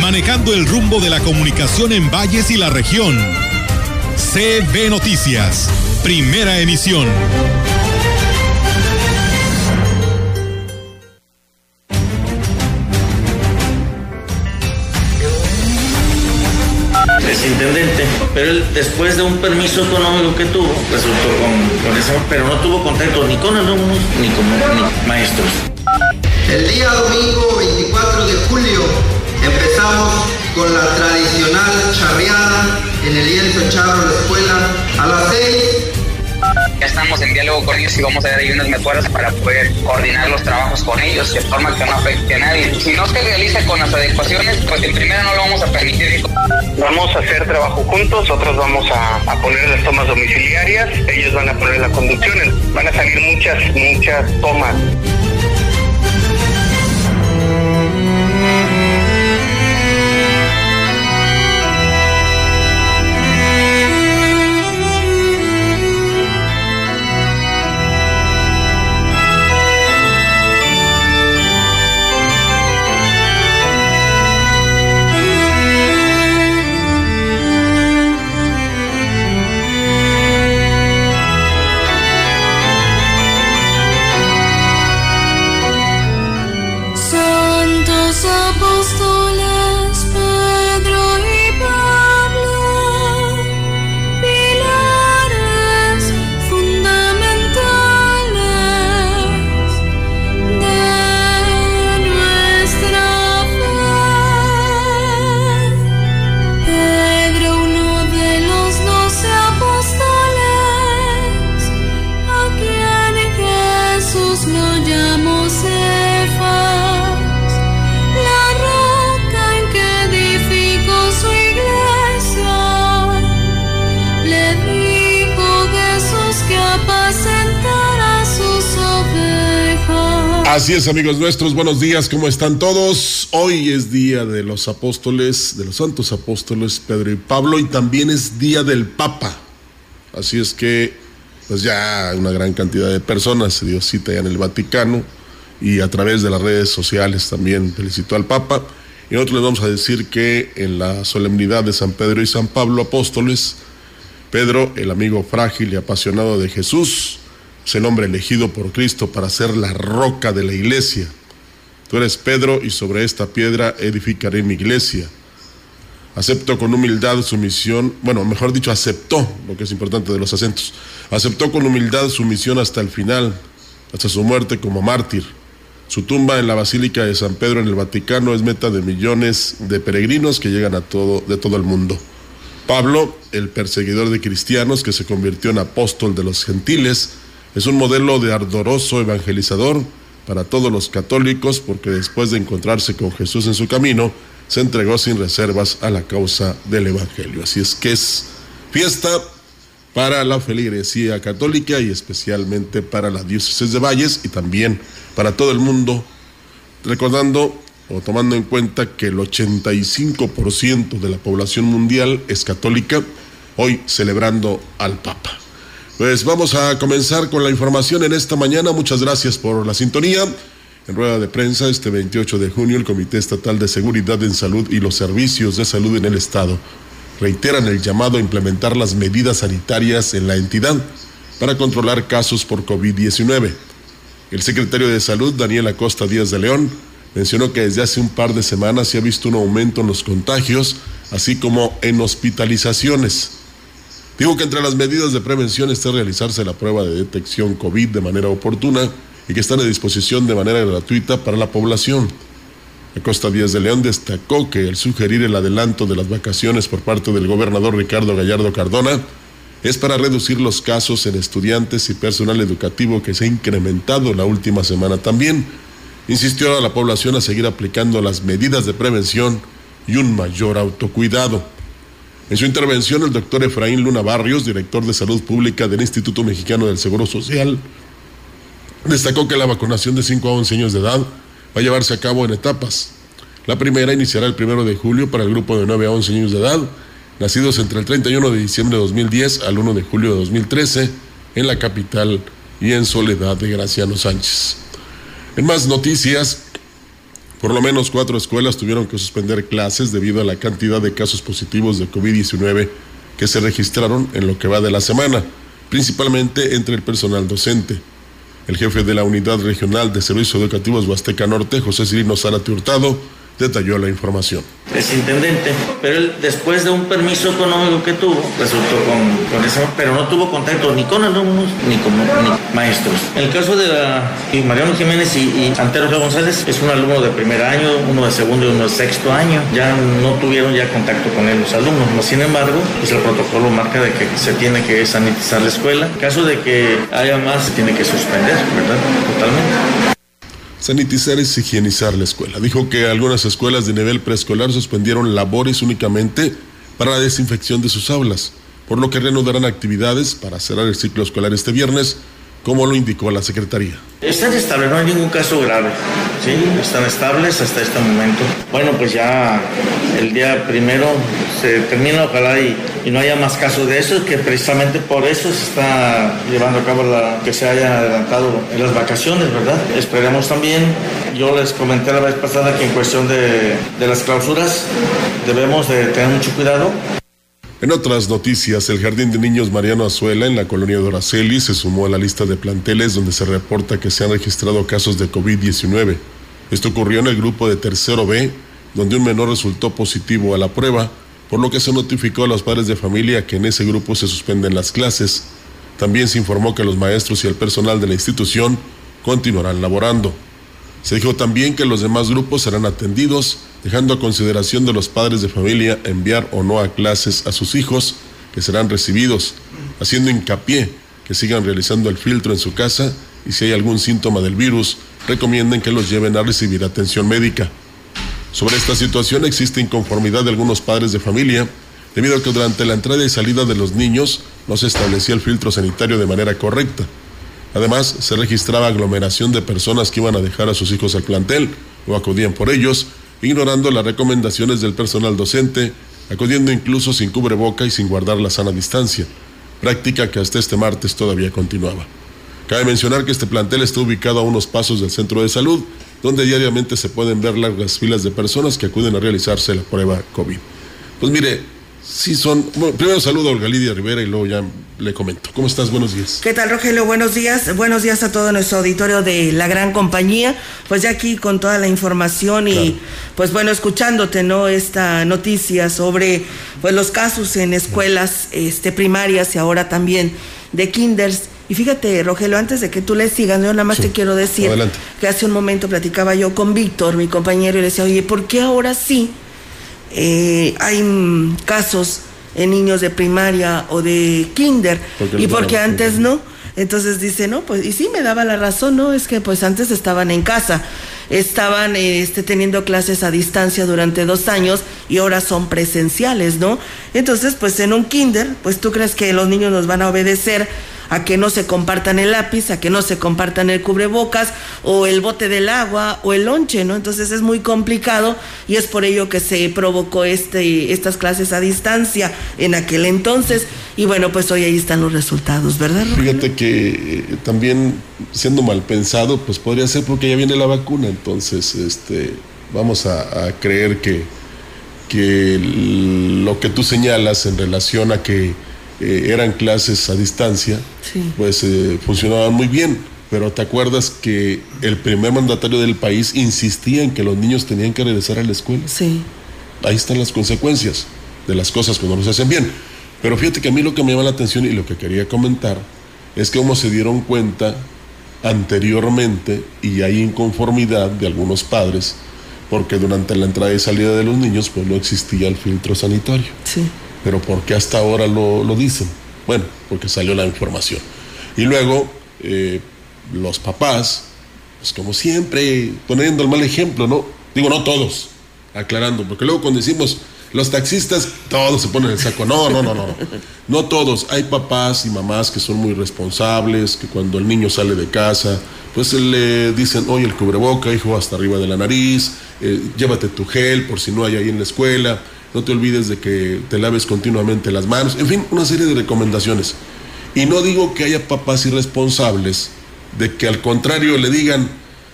manejando el rumbo de la comunicación en valles y la región. CB Noticias, primera emisión. es intendente, pero él después de un permiso económico que tuvo, resultó con, con eso, pero no tuvo contacto ni con alumnos ni con ni maestros. El día domingo 24 de julio empezamos con la tradicional charreada en el lienzo charro de la escuela a las 6 ya estamos en diálogo con ellos y vamos a dar ahí unas mejoras para poder coordinar los trabajos con ellos de forma que no afecte a nadie. Si no se realiza con las adecuaciones, pues en primera no lo vamos a permitir. Vamos a hacer trabajo juntos, nosotros vamos a, a poner las tomas domiciliarias, ellos van a poner la conducción, van a salir muchas, muchas tomas. Así es, amigos nuestros, buenos días, ¿cómo están todos? Hoy es día de los apóstoles, de los santos apóstoles Pedro y Pablo, y también es día del Papa. Así es que, pues ya una gran cantidad de personas se dio cita ya en el Vaticano y a través de las redes sociales también felicitó al Papa. Y nosotros les vamos a decir que en la solemnidad de San Pedro y San Pablo apóstoles, Pedro, el amigo frágil y apasionado de Jesús, es el hombre elegido por Cristo para ser la roca de la iglesia. Tú eres Pedro y sobre esta piedra edificaré mi iglesia. Aceptó con humildad su misión, bueno, mejor dicho, aceptó, lo que es importante de los acentos, aceptó con humildad su misión hasta el final, hasta su muerte como mártir. Su tumba en la Basílica de San Pedro en el Vaticano es meta de millones de peregrinos que llegan a todo, de todo el mundo. Pablo, el perseguidor de cristianos que se convirtió en apóstol de los gentiles, es un modelo de ardoroso evangelizador para todos los católicos porque después de encontrarse con Jesús en su camino, se entregó sin reservas a la causa del Evangelio. Así es que es fiesta para la feligresía católica y especialmente para la diócesis de Valles y también para todo el mundo, recordando o tomando en cuenta que el 85% de la población mundial es católica, hoy celebrando al Papa. Pues vamos a comenzar con la información en esta mañana. Muchas gracias por la sintonía. En rueda de prensa, este 28 de junio, el Comité Estatal de Seguridad en Salud y los Servicios de Salud en el Estado reiteran el llamado a implementar las medidas sanitarias en la entidad para controlar casos por COVID-19. El secretario de Salud, Daniel Acosta Díaz de León, mencionó que desde hace un par de semanas se ha visto un aumento en los contagios, así como en hospitalizaciones. Digo que entre las medidas de prevención está realizarse la prueba de detección COVID de manera oportuna y que están a disposición de manera gratuita para la población. Acosta Díaz de León destacó que el sugerir el adelanto de las vacaciones por parte del gobernador Ricardo Gallardo Cardona es para reducir los casos en estudiantes y personal educativo que se ha incrementado la última semana también. Insistió a la población a seguir aplicando las medidas de prevención y un mayor autocuidado. En su intervención, el doctor Efraín Luna Barrios, director de Salud Pública del Instituto Mexicano del Seguro Social, destacó que la vacunación de 5 a 11 años de edad va a llevarse a cabo en etapas. La primera iniciará el primero de julio para el grupo de 9 a 11 años de edad, nacidos entre el 31 de diciembre de 2010 al 1 de julio de 2013 en la capital y en Soledad de Graciano Sánchez. En más noticias, por lo menos cuatro escuelas tuvieron que suspender clases debido a la cantidad de casos positivos de COVID-19 que se registraron en lo que va de la semana, principalmente entre el personal docente. El jefe de la Unidad Regional de Servicios Educativos Huasteca Norte, José Cirino Zárate Hurtado, detalló la información. Es intendente, pero él después de un permiso económico que tuvo, resultó con, con eso, pero no tuvo contacto ni con alumnos ni con maestros. En el caso de la, Mariano Jiménez y, y Antero González, es un alumno de primer año, uno de segundo y uno de sexto año, ya no tuvieron ya contacto con él los alumnos, sin embargo, pues el protocolo marca de que se tiene que sanitizar la escuela. En caso de que haya más, se tiene que suspender, ¿verdad? Totalmente. Sanitizar es higienizar la escuela. Dijo que algunas escuelas de nivel preescolar suspendieron labores únicamente para la desinfección de sus aulas, por lo que reanudarán actividades para cerrar el ciclo escolar este viernes, como lo indicó la Secretaría. Están estables, no hay ningún caso grave, ¿sí? Están estables hasta este momento. Bueno, pues ya el día primero se termina, ojalá y, y no haya más casos de eso, que precisamente por eso se está llevando a cabo la, que se haya adelantado en las vacaciones, ¿verdad? Esperemos también, yo les comenté la vez pasada que en cuestión de, de las clausuras debemos de tener mucho cuidado. En otras noticias, el Jardín de Niños Mariano Azuela en la colonia Doraceli se sumó a la lista de planteles donde se reporta que se han registrado casos de COVID-19. Esto ocurrió en el grupo de tercero B, donde un menor resultó positivo a la prueba, por lo que se notificó a los padres de familia que en ese grupo se suspenden las clases. También se informó que los maestros y el personal de la institución continuarán laborando. Se dijo también que los demás grupos serán atendidos, dejando a consideración de los padres de familia enviar o no a clases a sus hijos, que serán recibidos, haciendo hincapié que sigan realizando el filtro en su casa y si hay algún síntoma del virus, recomienden que los lleven a recibir atención médica. Sobre esta situación existe inconformidad de algunos padres de familia, debido a que durante la entrada y salida de los niños no se establecía el filtro sanitario de manera correcta. Además, se registraba aglomeración de personas que iban a dejar a sus hijos al plantel o acudían por ellos, ignorando las recomendaciones del personal docente, acudiendo incluso sin cubreboca y sin guardar la sana distancia, práctica que hasta este martes todavía continuaba. Cabe mencionar que este plantel está ubicado a unos pasos del centro de salud, donde diariamente se pueden ver largas filas de personas que acuden a realizarse la prueba COVID. Pues mire, sí son. Bueno, primero saludo a Olga Lidia Rivera y luego ya le comento. ¿Cómo estás? Buenos días. ¿Qué tal, Rogelio? Buenos días. Buenos días a todo nuestro auditorio de la gran compañía. Pues ya aquí con toda la información y Claro. pues bueno, escuchándote, ¿no? Esta noticia sobre pues los casos en escuelas este, primarias y ahora también de kinders. Y fíjate, Rogelio, antes de que tú le sigas, yo nada más Sí. te quiero decir Adelante. que hace un momento platicaba yo con Víctor, mi compañero, y le decía, oye, ¿por qué ahora sí eh, hay casos en niños de primaria o de kinder Porque y porque antes no. Entonces dice, no, pues, y sí me daba la razón, ¿no? Es que pues antes estaban en casa, estaban este, teniendo clases a distancia durante dos años y ahora son presenciales, ¿no? Entonces, pues en un kinder, pues tú crees que los niños nos van a obedecer a que no se compartan el lápiz, a que no se compartan el cubrebocas o el bote del agua o el lonche, ¿no? Entonces es muy complicado y es por ello que se provocó este, estas clases a distancia en aquel entonces y bueno, pues hoy ahí están los resultados, ¿verdad? Fíjate que eh, también siendo mal pensado, pues podría ser porque ya viene la vacuna, entonces este, vamos a, a creer que, que lo que tú señalas en relación a que eh, eran clases a distancia, Sí. pues eh, funcionaban muy bien. Pero te acuerdas que el primer mandatario del país insistía en que los niños tenían que regresar a la escuela. Sí, ahí están las consecuencias de las cosas cuando no se hacen bien. Pero fíjate que a mí lo que me llama la atención y lo que quería comentar es que como se dieron cuenta anteriormente y hay inconformidad de algunos padres porque durante la entrada y salida de los niños pues no existía el filtro sanitario. sí. Pero ¿por qué hasta ahora lo, lo dicen? Bueno, porque salió la información. Y luego eh, los papás, pues como siempre, poniendo el mal ejemplo, ¿no? Digo, no todos, aclarando, porque luego cuando decimos los taxistas, todos se ponen el saco. No, no, no, no. No todos. Hay papás y mamás que son muy responsables, que cuando el niño sale de casa, pues le dicen, oye, el cubreboca, hijo, hasta arriba de la nariz, eh, llévate tu gel por si no hay ahí en la escuela, no te olvides de que te laves continuamente las manos, en fin, una serie de recomendaciones. Y no digo que haya papás irresponsables de que al contrario le digan,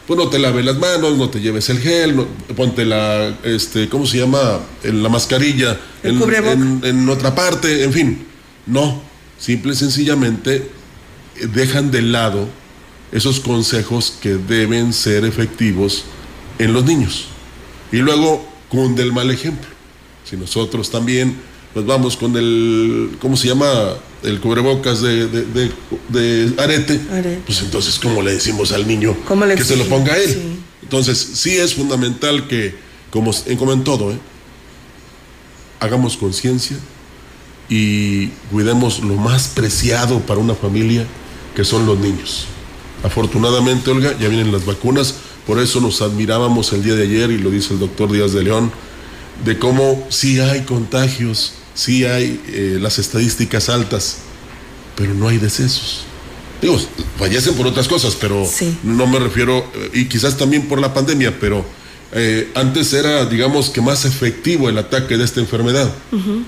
pues no te laves las manos, no te lleves el gel, ponte la, este, ¿cómo se llama? En la mascarilla en, en, otra parte, en fin. No, simple y sencillamente eh, dejan de lado esos consejos que deben ser efectivos en los niños. Y luego cunde el mal ejemplo. Si nosotros también nos vamos con el, ¿cómo se llama? El cubrebocas de, de, arete, pues entonces, ¿cómo le decimos al niño que se lo ponga a él? Entonces, sí es fundamental que, como en, todo, ¿eh? hagamos conciencia y cuidemos lo más preciado para una familia, que son los niños. Afortunadamente, Olga, ya vienen las vacunas, por eso nos admirábamos el día de ayer, y lo dice el doctor Díaz de León, de cómo sí hay contagios, sí hay eh, las estadísticas altas, pero no hay decesos. Digo, fallecen por otras cosas, pero no me refiero, eh, y quizás también por la pandemia, pero eh, antes era, digamos, que más efectivo el ataque de esta enfermedad.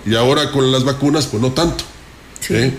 Y ahora con las vacunas, pues no tanto.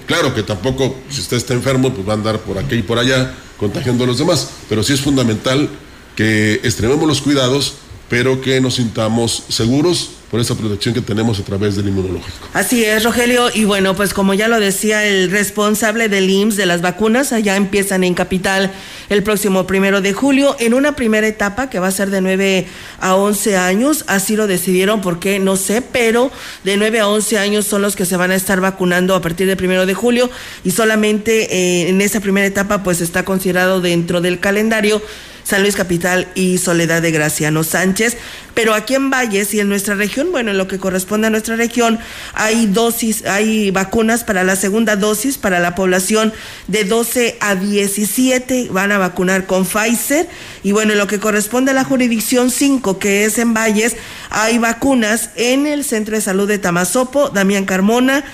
Claro que tampoco, si usted está enfermo, pues va a andar por aquí y por allá contagiando a los demás, pero sí es fundamental que extrememos los cuidados, pero que nos sintamos seguros por esa protección que tenemos a través del inmunológico. Así es, Rogelio, y bueno, pues como ya lo decía el responsable del IMSS de las vacunas, allá empiezan en Capital el próximo primero de julio, en una primera etapa que va a ser de 9 a 11 años, así lo decidieron, porque no sé, pero de 9 a 11 años son los que se van a estar vacunando a partir del primero de julio, y solamente eh, en esa primera etapa pues está considerado dentro del calendario San Luis Capital y Soledad de Graciano Sánchez. Pero aquí en Valles y en nuestra región, bueno, en lo que corresponde a nuestra región, hay dosis, hay vacunas para la segunda dosis para la población de 12 a 17, van a vacunar con Pfizer. Y bueno, en lo que corresponde a la jurisdicción 5, que es en Valles, hay vacunas en el Centro de Salud de Tamazopo, Damián Carmona,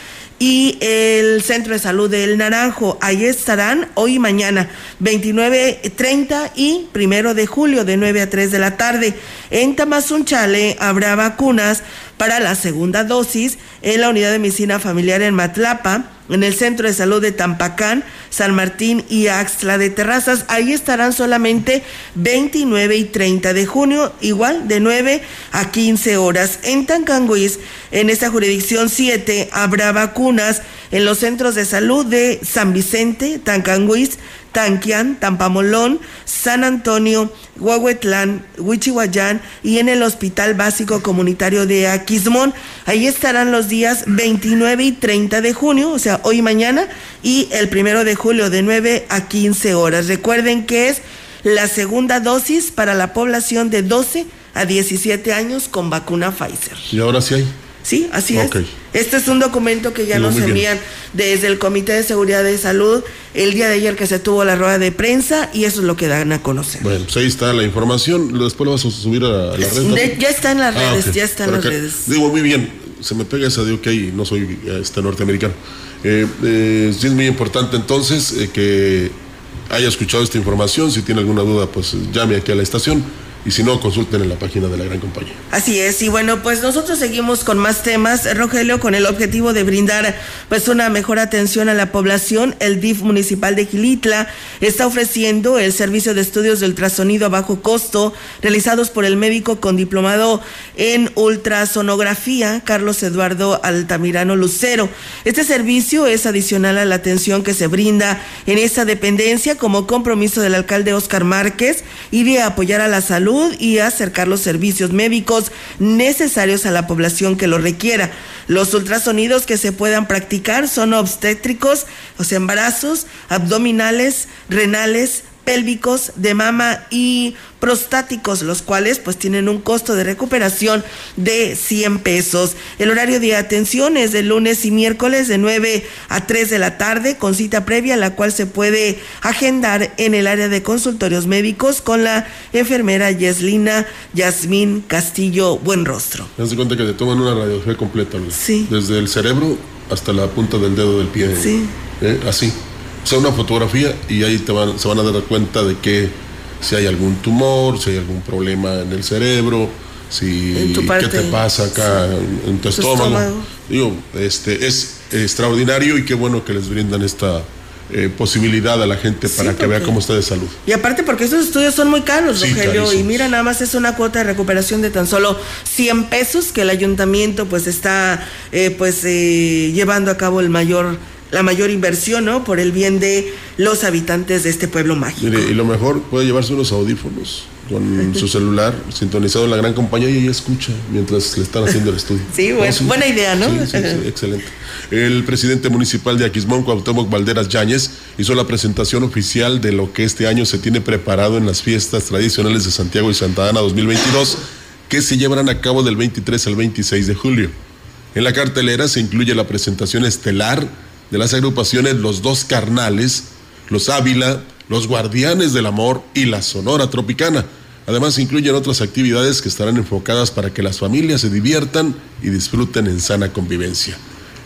y el Centro de Salud del Naranjo. Ahí estarán hoy y mañana, 29, 30 y primero de julio, de 9 a 3 de la tarde. En Tamazunchale habrá vacunas para la segunda dosis en la unidad de medicina familiar en Matlapa en el Centro de Salud de Tampacán, San Martín y Axtla de Terrazas. Ahí estarán solamente 29 y 30 de junio, igual de 9 a 15 horas. En Tancanguis, en esta jurisdicción 7, habrá vacunas en los centros de salud de San Vicente, Tancanguis, Tanquián, Tampamolón, San Antonio, Huehuetlán, Huichihuayán y en el Hospital Básico Comunitario de Aquismón. Ahí estarán los días 29 y 30 de junio, o sea, hoy y mañana, y el primero de julio de 9 a 15 horas. Recuerden que es la segunda dosis para la población de 12 a 17 años con vacuna Pfizer. ¿Y ahora sí hay? Sí, así es. Este es un documento que ya nos envían desde el Comité de Seguridad de Salud el día de ayer que se tuvo la rueda de prensa y eso es lo que dan a conocer. Bueno, pues ahí está la información. Después lo vas a subir a, la red. ya está en las ah, redes, ya está en las redes. Digo, muy bien, se me pega esa de ok, no soy este, norteamericano. Eh, eh, sí es muy importante entonces eh, que haya escuchado esta información. Si tiene alguna duda, pues llame aquí a la estación y si no, consulten en la página de la gran compañía. Así es, y bueno, pues nosotros seguimos con más temas, Rogelio, con el objetivo de brindar pues una mejor atención a la población. El DIF municipal de Gilitla está ofreciendo el servicio de estudios de ultrasonido a bajo costo realizados por el médico con diplomado en ultrasonografía, Carlos Eduardo Altamirano Lucero. Este servicio es adicional a la atención que se brinda en esta dependencia como compromiso del alcalde Oscar Márquez y de apoyar a la salud y acercar los servicios médicos necesarios a la población que lo requiera. Los ultrasonidos que se puedan practicar son obstétricos, sea, embarazos, abdominales, renales, pélvicos, de mama y prostáticos, los cuales pues tienen un costo de recuperación de 100 pesos. El horario de atención es de lunes y miércoles de 9 a 3 de la tarde con cita previa, la cual se puede agendar en el área de consultorios médicos con la enfermera Yeslina Yasmín Castillo Buenrostro. Me das cuenta que te toman una radiografía completa, Sí. Desde el cerebro hasta la punta del dedo del pie. Sí. ¿eh? Así. Sea, una fotografía y ahí te van, se van a dar cuenta de que si hay algún tumor, si hay algún problema en el cerebro, si parte, qué te pasa acá en, en tu, tu estómago. estómago. Digo, este es extraordinario y qué bueno que les brindan esta eh, posibilidad a la gente Sí, para que vea cómo está de salud. Y aparte porque estos estudios son muy caros, Sí, Rogelio, y mira, nada más es una cuota de recuperación de tan solo 100 pesos que el ayuntamiento pues está eh, pues eh, llevando a cabo el mayor la mayor inversión, ¿no? Por el bien de los habitantes de este pueblo mágico. Mire, y lo mejor puede llevarse unos audífonos con su celular sintonizado en la gran compañía y ella escucha mientras le están haciendo el estudio. Sí, bueno, buena idea, ¿no? Sí, excelente. El presidente municipal de Aquismón, Cuauhtémoc Valderas Yáñez, hizo la presentación oficial de lo que este año se tiene preparado en las fiestas tradicionales de Santiago y Santa Ana 2022, que se llevarán a cabo del 23 al 26 de julio. En la cartelera se incluye la presentación estelar de las agrupaciones Los Dos Carnales, Los Ávila, Los Guardianes del Amor y la Sonora Tropicana. Además, incluyen otras actividades que estarán enfocadas para que las familias se diviertan y disfruten en sana convivencia.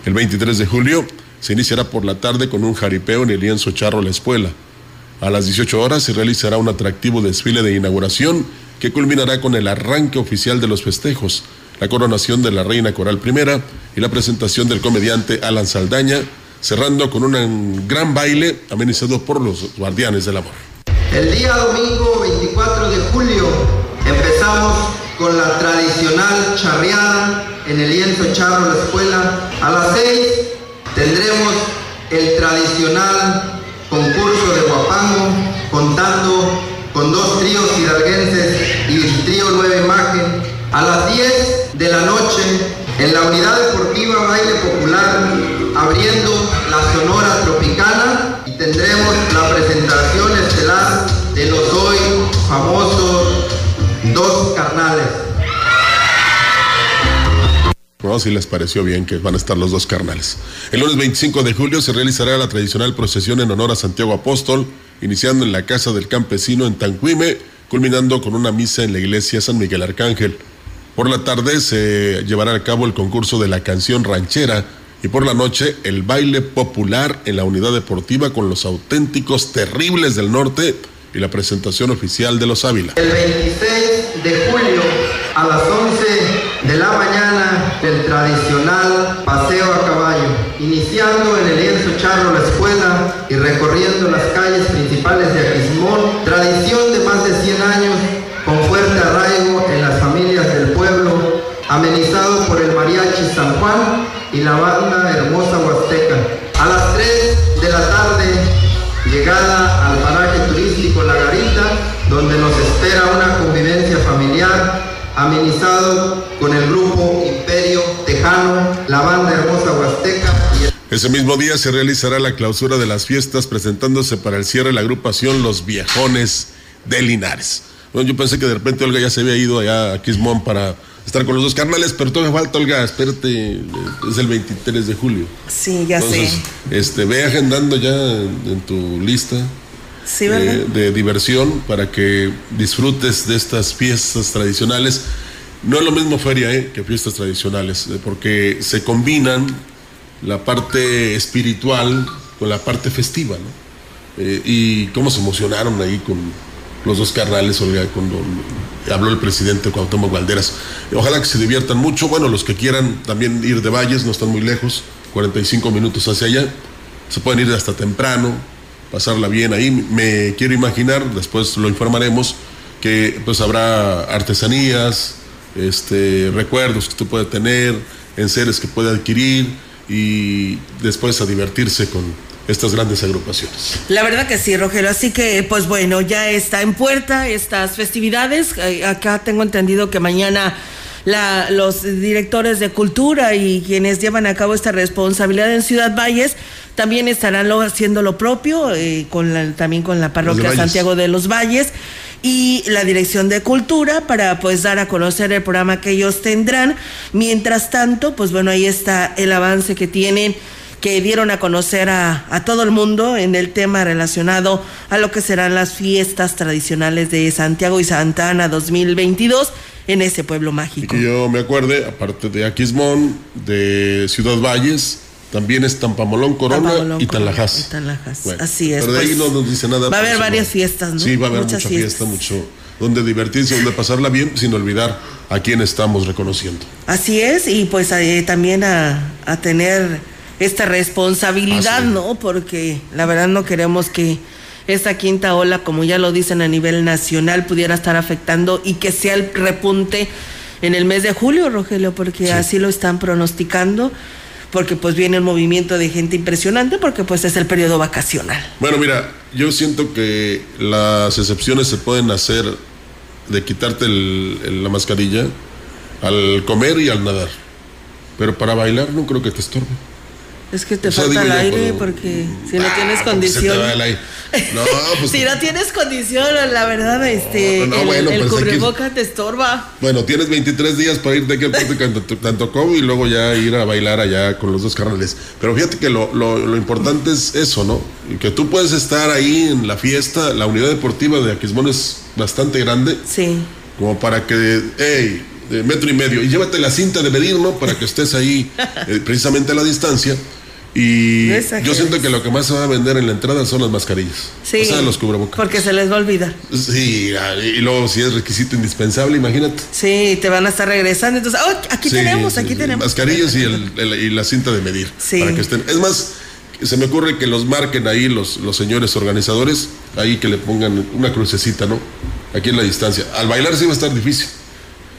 El 23 de julio se iniciará por la tarde con un jaripeo en el lienzo charro La Espuela. A las 18 horas se realizará un atractivo desfile de inauguración que culminará con el arranque oficial de los festejos, la coronación de la Reina Coral I y la presentación del comediante Alan Saldaña, cerrando con un gran baile amenizado por los Guardianes del Amor. El día domingo 24 de julio empezamos con la tradicional charreada en el lienzo charro la escuela. A las 6 tendremos el tradicional concurso de guapango contando con dos tríos hidalguenses y el trío Nueva Imagen. A las 10 de la noche en la unidad deportiva Baile Popular abriendo la Sonora Tropicana y tendremos la presentación estelar de los hoy famosos dos carnales. No, si les pareció bien que van a estar los dos carnales. El lunes 25 de julio se realizará la tradicional procesión en honor a Santiago Apóstol, iniciando en la Casa del Campesino en Tancuime, culminando con una misa en la iglesia San Miguel Arcángel. Por la tarde se llevará a cabo el concurso de la canción ranchera y por la noche el baile popular en la unidad deportiva con los auténticos terribles del norte y la presentación oficial de los Ávila. El 26 de julio a las 11 de la mañana el tradicional paseo a caballo, iniciando en el lienzo charro la escuela y recorriendo las calles principales de Aquismón, tradición de más de 100 años con fuerte arraigo en las familias del pueblo, amenizado por el mariachi San Juan y la banda Hermosa Huasteca. A las 3 de la tarde llegada al paraje turístico La Garita, donde nos espera una convivencia familiar, amenizado con el grupo Imperio Tejano, la banda Hermosa Huasteca y el Ese mismo día se realizará la clausura de las fiestas presentándose para el cierre la agrupación Los Viejones de Linares. Bueno, yo pensé que de repente Olga ya se había ido allá a Quismón para estar con los dos carnales, pero todavía falta, Olga, espérate, es el 23 de julio. Sí, ya Entonces, sé. este, ve agendando ya en, en tu lista eh, de diversión para que disfrutes de estas fiestas tradicionales. No es lo mismo feria eh, que fiestas tradicionales, eh, porque se combinan la parte espiritual con la parte festiva, ¿no? Eh, y cómo se emocionaron ahí con los dos carnales, cuando habló el presidente Cuauhtémoc Valderas. Ojalá que se diviertan mucho. Bueno, los que quieran también ir de Valles, no están muy lejos, 45 minutos hacia allá. Se pueden ir hasta temprano, pasarla bien ahí. Me quiero imaginar, después lo informaremos, que pues habrá artesanías, este, recuerdos que usted puede tener, enseres que puede adquirir y después a divertirse con estas grandes agrupaciones. La verdad que sí, Rogelio. Así que, pues bueno, ya está en puerta estas festividades. Eh, Acá tengo entendido que mañana la, los directores de cultura y quienes llevan a cabo esta responsabilidad en Ciudad Valles también estarán haciendo lo propio, eh, con también con la parroquia Santiago de los Valles y la Dirección de Cultura para pues dar a conocer el programa que ellos tendrán. Mientras tanto, pues bueno, ahí está el avance que tienen que dieron a conocer a, a, todo el mundo en el tema relacionado a lo que serán las fiestas tradicionales de Santiago y Santa Ana 2022 en ese pueblo mágico. Y que yo me acuerde, aparte de Aquismón, de Ciudad Valles, también es Tampamolón, Corona y Tanlajas. Así es. Pero de ahí pues, no nos dice nada. Va a haber varias fiestas, ¿no? Sí, va a haber mucha fiesta, mucho donde divertirse, donde pasarla bien, sin olvidar a quién estamos reconociendo. Así es, y pues eh, también a, a, tener esta responsabilidad, ¿no? Porque la verdad no queremos que esta quinta ola, como ya lo dicen a nivel nacional, pudiera estar afectando y que sea el repunte en el mes de julio, Rogelio, porque así lo están pronosticando porque pues viene un movimiento de gente impresionante porque pues es el periodo vacacional. Bueno, mira, yo siento que las excepciones se pueden hacer de quitarte el, la mascarilla al comer y al nadar, pero para bailar no creo que te estorbe. Es que te falta el aire porque si no ah, tienes condición. No, pues, si no tienes condición, la verdad, este, el, bueno, el cubreboca te estorba. Bueno, tienes 23 días para irte aquí al puerto tanto como y luego ya ir a bailar allá con los dos carnales. Pero fíjate que lo, lo, lo, importante es eso, ¿no? Que tú puedes estar ahí en la fiesta. La unidad deportiva de Aquismón es bastante grande. Sí. Como para que, hey, metro y medio. Y llévate la cinta de medir, ¿no? Para que estés ahí eh, precisamente a la distancia. Y yo siento que lo que más se va a vender en la entrada son las mascarillas. Sí. O sea, los cubrebocas. Porque se les va a olvidar. Sí, y luego si es requisito indispensable, imagínate. Sí, te van a estar regresando. Entonces, oh, aquí tenemos, aquí tenemos. Mascarillas y, y, la cinta de medir. Sí. Para que estén. Es más, se me ocurre que los marquen ahí los, los señores organizadores, ahí que le pongan una crucecita, ¿no? Aquí en la distancia. Al bailar sí va a estar difícil.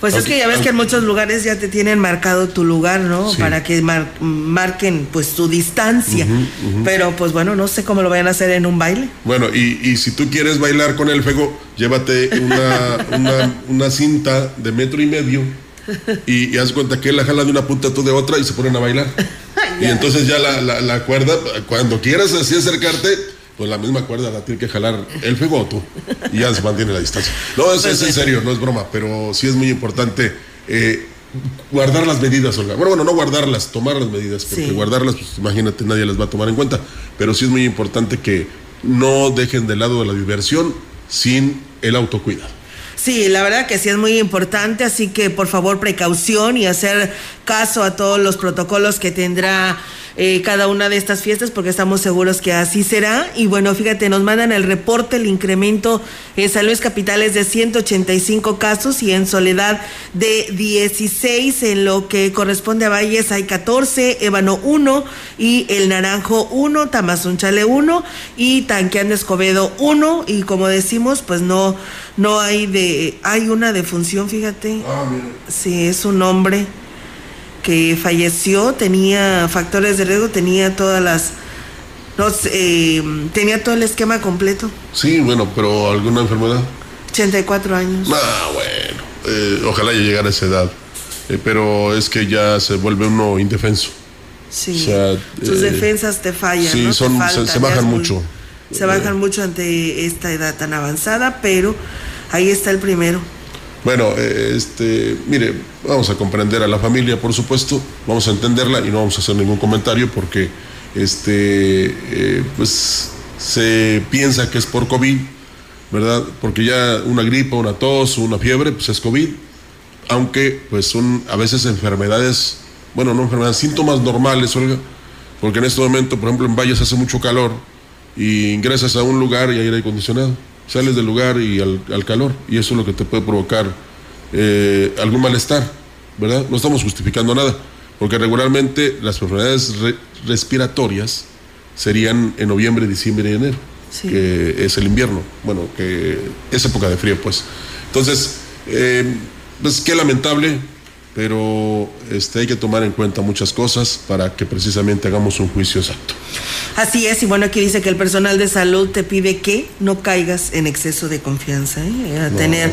Pues es que ya ves que en muchos lugares ya te tienen marcado tu lugar, ¿no? Para que marquen pues tu distancia. Pero pues bueno, no sé cómo lo vayan a hacer en un baile. Bueno, y, y si tú quieres bailar con el fuego, llévate una, una, cinta de metro y medio y, haz cuenta que él la jala de una punta tú de otra y se ponen a bailar. y entonces ya la, la, la cuerda, cuando quieras así acercarte, pues la misma cuerda la tiene que jalar el fuego o tú. Y ya se mantiene la distancia. No, es, es en serio, no es broma, pero sí es muy importante eh, guardar las medidas, Olga. Bueno, bueno, no guardarlas, tomar las medidas, porque guardarlas, pues imagínate, nadie las va a tomar en cuenta. Pero sí es muy importante que no dejen de lado la diversión sin el autocuidado. Sí, la verdad que sí es muy importante, así que por favor precaución y hacer caso a todos los protocolos que tendrá eh, cada una de estas fiestas porque estamos seguros que así será. Y bueno, fíjate, nos mandan el reporte, el incremento en San Luis Capital es de 185 casos y en Soledad de 16, en lo que corresponde a Valles hay 14, Ébano 1 y El Naranjo 1, Tamazunchale 1 y Tanqueán de Escobedo 1 y como decimos, pues no, no hay de, hay una defunción, fíjate. Ah, Sí, es un hombre que falleció tenía factores de riesgo, tenía todas las... Eh, tenía todo el esquema completo. Sí, bueno, pero ¿alguna enfermedad? 84 años. Ah, bueno, eh, ojalá ya llegara a esa edad. Eh, pero es que ya se vuelve uno indefenso. Sí, sus defensas te fallan. Sí, son, se, bajan mucho. se bajan mucho ante esta edad tan avanzada, pero ahí está el primero. Bueno, eh, este, mire, vamos a comprender a la familia, por supuesto, vamos a entenderla y no vamos a hacer ningún comentario porque este, eh, pues se piensa que es por COVID, ¿verdad? Porque ya una gripa, una tos, una fiebre, pues es COVID, aunque pues son a veces enfermedades, bueno, no enfermedades, síntomas normales, Olga, porque en este momento, por ejemplo, en Valles hace mucho calor y ingresas a un lugar y hay aire acondicionado sales del lugar y al, calor, y eso es lo que te puede provocar eh, algún malestar, ¿verdad? No estamos justificando nada, porque regularmente las enfermedades respiratorias serían en noviembre, diciembre y enero, que es el invierno, bueno, que es época de frío, pues. Entonces, eh, pues qué lamentable, pero este, hay que tomar en cuenta muchas cosas para que precisamente hagamos un juicio exacto. Así es, y bueno, aquí dice que el personal de salud te pide que no caigas en exceso de confianza. ¿eh? Al, tener,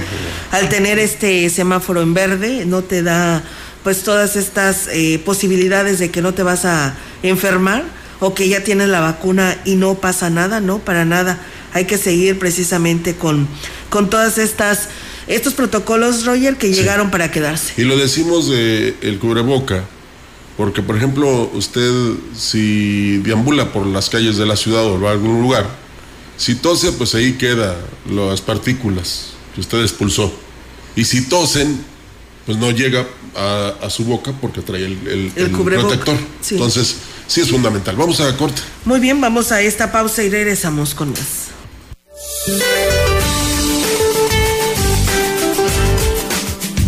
al tener este semáforo en verde, no te da pues todas estas eh, posibilidades de que no te vas a enfermar o que ya tienes la vacuna y no pasa nada, no, para nada. Hay que seguir precisamente con, con todas estas estos protocolos, Roger, que llegaron para quedarse. Y lo decimos de el cubreboca, porque por ejemplo, usted si deambula por las calles de la ciudad o va a algún lugar, si tose, pues ahí queda las partículas que usted expulsó. Y si tosen, pues no llega a, su boca porque trae el, el, protector. Entonces, sí es fundamental. Vamos a la corte. Muy bien, vamos a esta pausa y regresamos con más.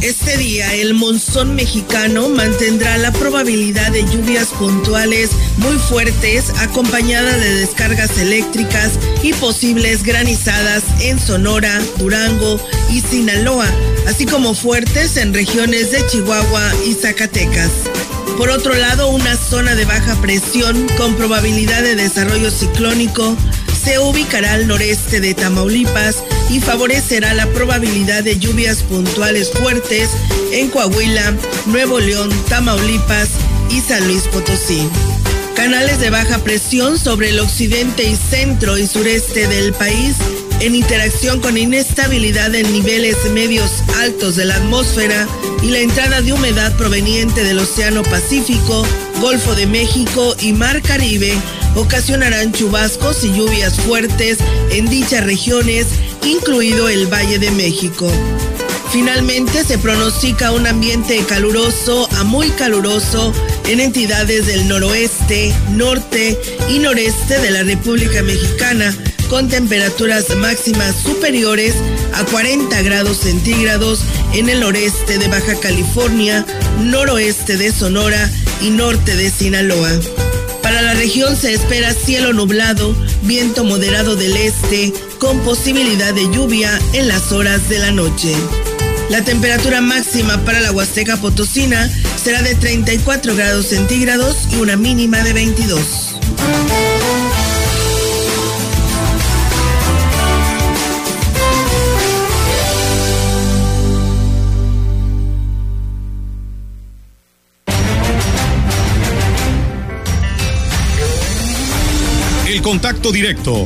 Este día el monzón mexicano mantendrá la probabilidad de lluvias puntuales muy fuertes acompañada de descargas eléctricas y posibles granizadas en Sonora, Durango y Sinaloa, así como fuertes en regiones de Chihuahua y Zacatecas. Por otro lado, una zona de baja presión con probabilidad de desarrollo ciclónico se ubicará al noreste de Tamaulipas y favorecerá la probabilidad de lluvias puntuales fuertes en Coahuila, Nuevo León, Tamaulipas y San Luis Potosí. Canales de baja presión sobre el occidente y centro y sureste del país en interacción con inestabilidad en niveles medios altos de la atmósfera y la entrada de humedad proveniente del Océano Pacífico, Golfo de México y Mar Caribe ocasionarán chubascos y lluvias fuertes en dichas regiones, incluido el Valle de México. Finalmente se pronostica un ambiente caluroso a muy caluroso en entidades del noroeste, norte y noreste de la República Mexicana, con temperaturas máximas superiores a 40 grados centígrados en el noreste de Baja California, noroeste de Sonora y norte de Sinaloa. Para la región se espera cielo nublado, viento moderado del este, con posibilidad de lluvia en las horas de la noche. La temperatura máxima para la Huasteca Potosina será de 34 grados centígrados y una mínima de 22. contacto directo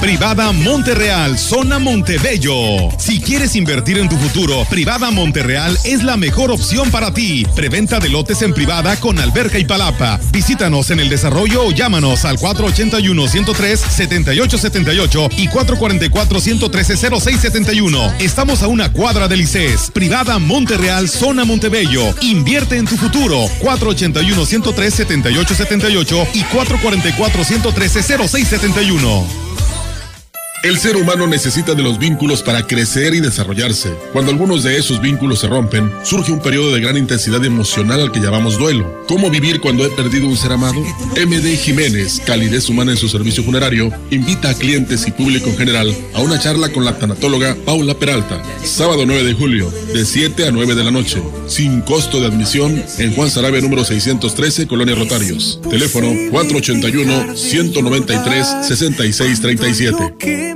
Privada Monterreal, zona Montebello. Si quieres invertir en tu futuro, Privada Monterreal es la mejor opción para ti. Preventa de lotes en privada con alberca y palapa. Visítanos en el desarrollo o llámanos al 481-103-7878 y 444-113-0671. Estamos a una cuadra de ICES. Privada Monterreal, zona Montebello. Invierte en tu futuro. 481-103-7878 y 444-113-0671. El ser humano necesita de los vínculos para crecer y desarrollarse. Cuando algunos de esos vínculos se rompen, surge un periodo de gran intensidad emocional al que llamamos duelo. ¿Cómo vivir cuando he perdido un ser amado? MD Jiménez, calidez humana en su servicio funerario, invita a clientes y público en general a una charla con la tanatóloga Paula Peralta, sábado 9 de julio, de 7 a 9 de la noche, sin costo de admisión en Juan Sarabia número 613, Colonia Rotarios. Teléfono 481 193 6637.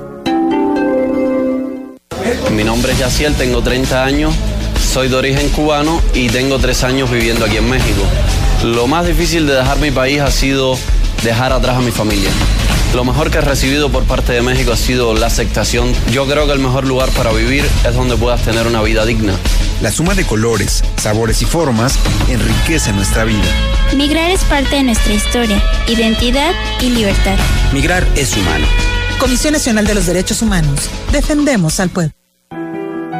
Mi nombre es Yaciel, tengo 30 años, soy de origen cubano y tengo tres años viviendo aquí en México. Lo más difícil de dejar mi país ha sido dejar atrás a mi familia. Lo mejor que he recibido por parte de México ha sido la aceptación. Yo creo que el mejor lugar para vivir es donde puedas tener una vida digna. La suma de colores, sabores y formas enriquece nuestra vida. Migrar es parte de nuestra historia, identidad y libertad. Migrar es humano. Comisión Nacional de los Derechos Humanos. Defendemos al pueblo.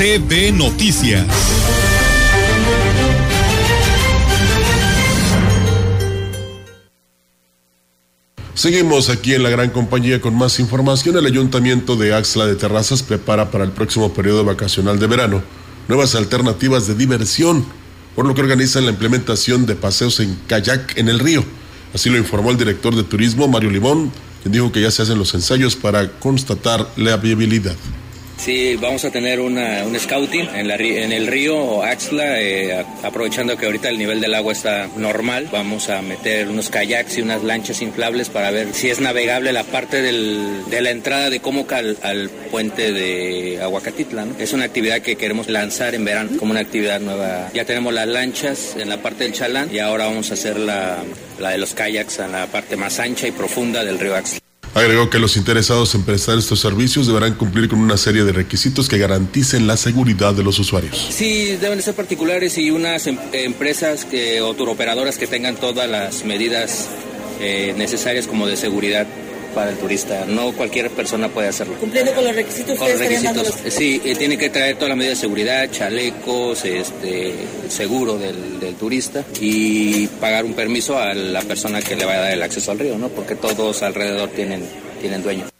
CB Noticias. Seguimos aquí en la gran compañía con más información. El Ayuntamiento de Axla de Terrazas prepara para el próximo periodo vacacional de verano nuevas alternativas de diversión, por lo que organizan la implementación de paseos en kayak en el río. Así lo informó el director de turismo, Mario Limón, quien dijo que ya se hacen los ensayos para constatar la viabilidad. Sí, vamos a tener una, un scouting en, la, en el río Axla, eh, aprovechando que ahorita el nivel del agua está normal. Vamos a meter unos kayaks y unas lanchas inflables para ver si es navegable la parte del, de la entrada de Comoca al, puente de Aguacatitla. Es una actividad que queremos lanzar en verano como una actividad nueva. Ya tenemos las lanchas en la parte del Chalán y ahora vamos a hacer la, la de los kayaks en la parte más ancha y profunda del río Axla. Agregó que los interesados en prestar estos servicios deberán cumplir con una serie de requisitos que garanticen la seguridad de los usuarios. Sí, deben ser particulares y unas em empresas que, o turoperadoras que tengan todas las medidas eh, necesarias como de seguridad para el turista. No cualquier persona puede hacerlo. Cumpliendo con los requisitos. Con los requisitos. Sí, eh, tiene que traer toda la medida de seguridad, chalecos, este, seguro del, del, turista y pagar un permiso a la persona que le vaya a dar el acceso al río, ¿no? Porque todos alrededor tienen, tienen dueño.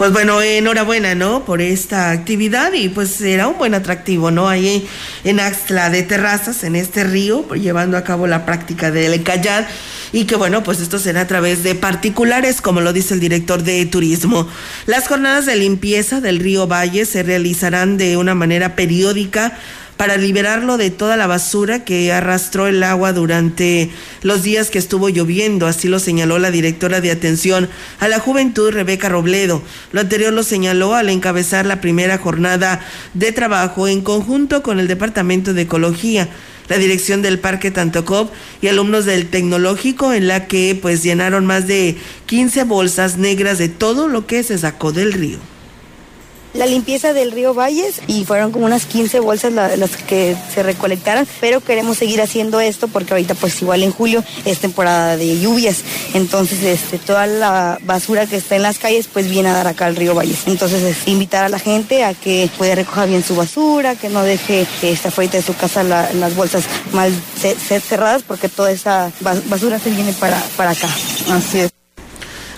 Pues bueno, enhorabuena, ¿no? Por esta actividad y pues será un buen atractivo, ¿no? Ahí en Axtla de Terrazas, en este río, llevando a cabo la práctica del kayak y que bueno, pues esto será a través de particulares, como lo dice el director de turismo. Las jornadas de limpieza del río Valle se realizarán de una manera periódica para liberarlo de toda la basura que arrastró el agua durante los días que estuvo lloviendo. Así lo señaló la directora de atención a la juventud, Rebeca Robledo. Lo anterior lo señaló al encabezar la primera jornada de trabajo en conjunto con el Departamento de Ecología la dirección del Parque Tantocop y alumnos del Tecnológico en la que pues llenaron más de 15 bolsas negras de todo lo que se sacó del río la limpieza del río Valles y fueron como unas 15 bolsas las que se recolectaron, pero queremos seguir haciendo esto porque ahorita pues igual en julio es temporada de lluvias, entonces este, toda la basura que está en las calles pues viene a dar acá al río Valles. Entonces es invitar a la gente a que pueda recoger bien su basura, que no deje que está fuera de su casa las bolsas mal cerradas porque toda esa basura se viene para, para acá. Así es.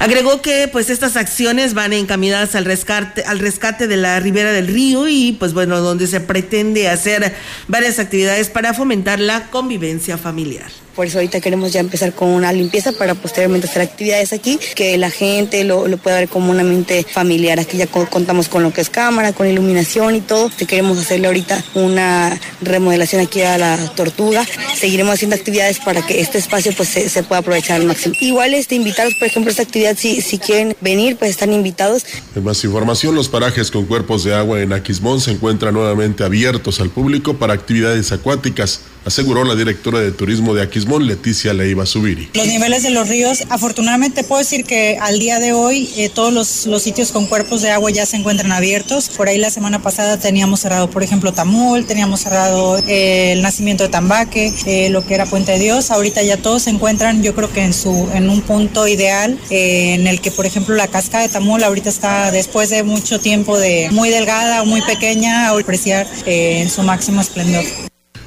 Agregó que pues estas acciones van encaminadas al rescate, al rescate de la ribera del río y pues bueno, donde se pretende hacer varias actividades para fomentar la convivencia familiar. Por eso ahorita queremos ya empezar con una limpieza para posteriormente hacer actividades aquí, que la gente lo, pueda ver como una mente familiar. Aquí ya contamos con lo que es cámara, con iluminación y todo. Si queremos hacerle ahorita una remodelación aquí a la tortuga, seguiremos haciendo actividades para que este espacio pues se, pueda aprovechar al máximo. Igual este invitados, por ejemplo, esta actividad, si, si quieren venir, pues están invitados. En más información, los parajes con cuerpos de agua en Aquismón se encuentran nuevamente abiertos al público para actividades acuáticas aseguró la directora de turismo de Aquismón, Leticia Leiva Subiri. Los niveles de los ríos, afortunadamente puedo decir que al día de hoy eh, todos los, sitios con cuerpos de agua ya se encuentran abiertos. Por ahí la semana pasada teníamos cerrado, por ejemplo, Tamul, teníamos cerrado eh, el nacimiento de Tambaque, eh, lo que era Puente de Dios. Ahorita ya todos se encuentran, yo creo que en, su, en un punto ideal en el que, por ejemplo, la cascada de Tamul ahorita está después de mucho tiempo de muy delgada o muy pequeña, a apreciar en su máximo esplendor.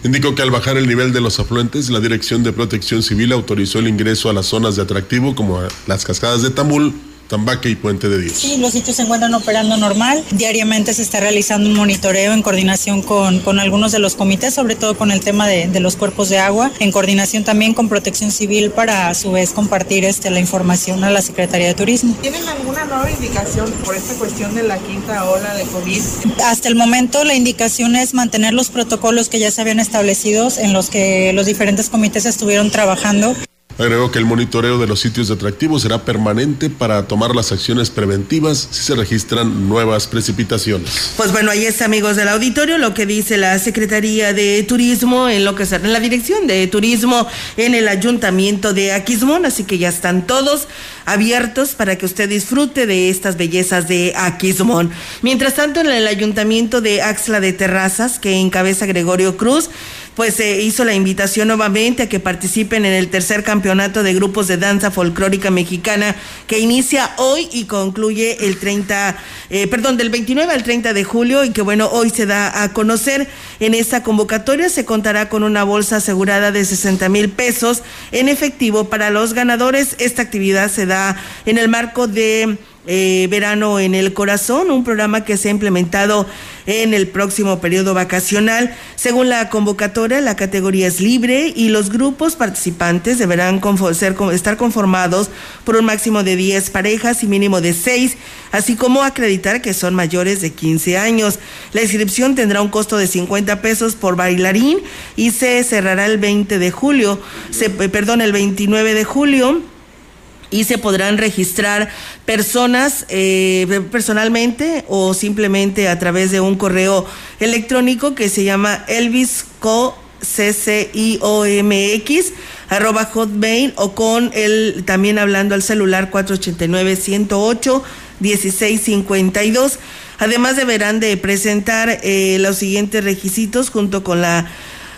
Indicó que al bajar el nivel de los afluentes, la Dirección de Protección Civil autorizó el ingreso a las zonas de atractivo como las cascadas de Tamul, Tambaque y Puente de Dios. Sí, los sitios se encuentran operando normal. Diariamente se está realizando un monitoreo en coordinación con, con algunos de los comités, sobre todo con el tema de, de, los cuerpos de agua, en coordinación también con Protección Civil para a su vez compartir este, la información a la Secretaría de Turismo. ¿Tienen alguna nueva indicación por esta cuestión de la quinta ola de COVID? Hasta el momento la indicación es mantener los protocolos que ya se habían establecido en los que los diferentes comités estuvieron trabajando. Agregó que el monitoreo de los sitios de atractivos será permanente para tomar las acciones preventivas si se registran nuevas precipitaciones. Pues bueno, ahí está, amigos del auditorio, lo que dice la Secretaría de Turismo en lo que en la Dirección de Turismo en el Ayuntamiento de Aquismón, así que ya están todos abiertos para que usted disfrute de estas bellezas de Aquismón. Mientras tanto, en el Ayuntamiento de Axla de Terrazas, que encabeza Gregorio Cruz, pues se hizo la invitación nuevamente a que participen en el tercer campeonato de grupos de danza folclórica mexicana que inicia hoy y concluye el 30, eh, perdón, del 29 al 30 de julio y que bueno, hoy se da a conocer. En esta convocatoria se contará con una bolsa asegurada de 60 mil pesos en efectivo para los ganadores. Esta actividad se da en el marco de eh, Verano en el Corazón, un programa que se ha implementado en el próximo periodo vacacional. Según la convocatoria, la categoría es libre y los grupos participantes deberán estar conformados por un máximo de 10 parejas y mínimo de 6, así como acreditar que son mayores de 15 años. La inscripción tendrá un costo de 50 pesos por bailarín y se cerrará el 20 de julio, se, perdón, el 29 de julio y se podrán registrar personas eh, personalmente o simplemente a través de un correo electrónico que se llama elvisco arroba hotmail o con el también hablando al celular 489 108 1652 además deberán de presentar eh, los siguientes requisitos junto con la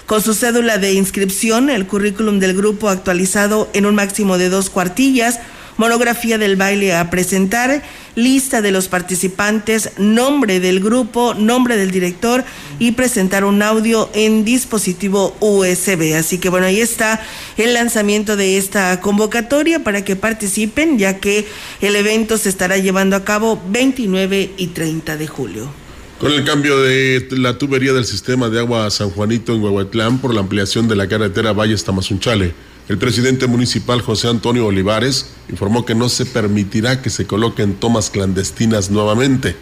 con su cédula de inscripción, el currículum del grupo actualizado en un máximo de dos cuartillas, monografía del baile a presentar, lista de los participantes, nombre del grupo, nombre del director y presentar un audio en dispositivo USB. Así que bueno, ahí está el lanzamiento de esta convocatoria para que participen, ya que el evento se estará llevando a cabo 29 y 30 de julio. Con el cambio de la tubería del sistema de agua San Juanito en Huehuetlán por la ampliación de la carretera Valles Tamazunchale, el presidente municipal José Antonio Olivares informó que no se permitirá que se coloquen tomas clandestinas nuevamente.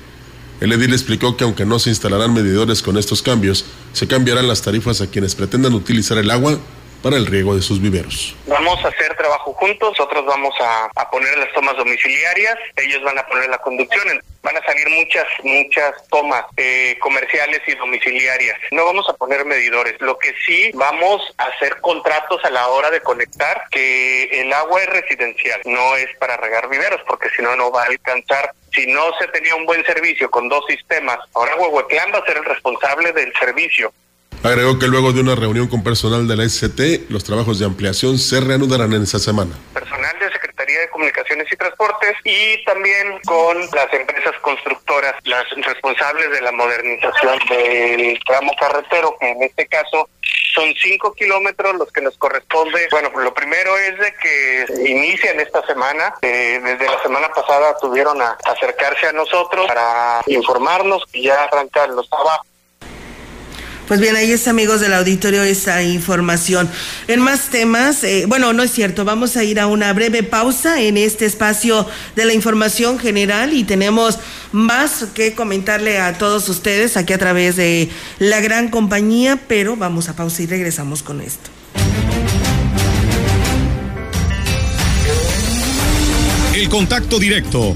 El edil explicó que aunque no se instalarán medidores con estos cambios, se cambiarán las tarifas a quienes pretendan utilizar el agua para el riego de sus viveros. Vamos a hacer trabajo juntos, nosotros vamos a, poner las tomas domiciliarias, ellos van a poner la conducción, van a salir muchas, muchas tomas eh, comerciales y domiciliarias. No vamos a poner medidores, lo que sí vamos a hacer contratos a la hora de conectar que el agua es residencial, no es para regar viveros, porque si no, no va a alcanzar si no se tenía un buen servicio con dos sistemas, ahora Huehuetlán va a ser el responsable del servicio. Agregó que luego de una reunión con personal de la SCT, los trabajos de ampliación se reanudarán en esa semana. Personal de Secretaría de Comunicaciones y Transportes y también con las empresas constructoras, las responsables de la modernización del tramo carretero, que en este caso son cinco kilómetros los que nos corresponde. Bueno, lo primero es de que inician esta semana. Eh, desde la semana pasada tuvieron a acercarse a nosotros para informarnos y ya arrancan los trabajos. Pues bien, ahí es amigos del auditorio esa información. En más temas, eh, bueno, no es cierto, vamos a ir a una breve pausa en este espacio de la información general y tenemos más que comentarle a todos ustedes aquí a través de la gran compañía, pero vamos a pausa y regresamos con esto. El contacto directo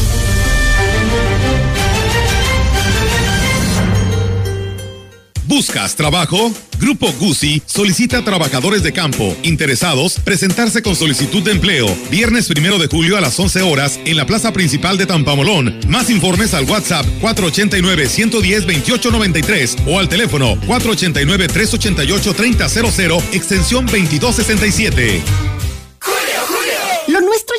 ¿Buscas trabajo? Grupo Gusi solicita trabajadores de campo interesados presentarse con solicitud de empleo viernes primero de julio a las 11 horas en la plaza principal de Tampamolón. Más informes al WhatsApp 489-110-2893 o al teléfono 489-388-3000 extensión 2267.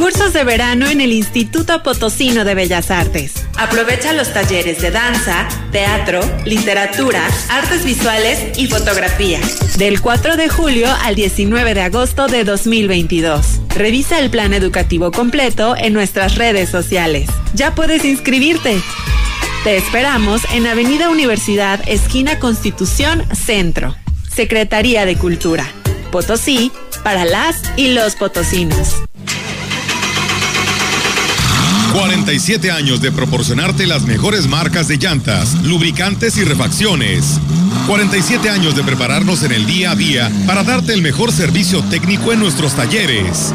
Cursos de verano en el Instituto Potosino de Bellas Artes. Aprovecha los talleres de danza, teatro, literatura, artes visuales y fotografía. Del 4 de julio al 19 de agosto de 2022. Revisa el plan educativo completo en nuestras redes sociales. Ya puedes inscribirte. Te esperamos en Avenida Universidad, esquina Constitución, Centro. Secretaría de Cultura. Potosí, para las y los potosinos. 47 años de proporcionarte las mejores marcas de llantas, lubricantes y refacciones. 47 años de prepararnos en el día a día para darte el mejor servicio técnico en nuestros talleres.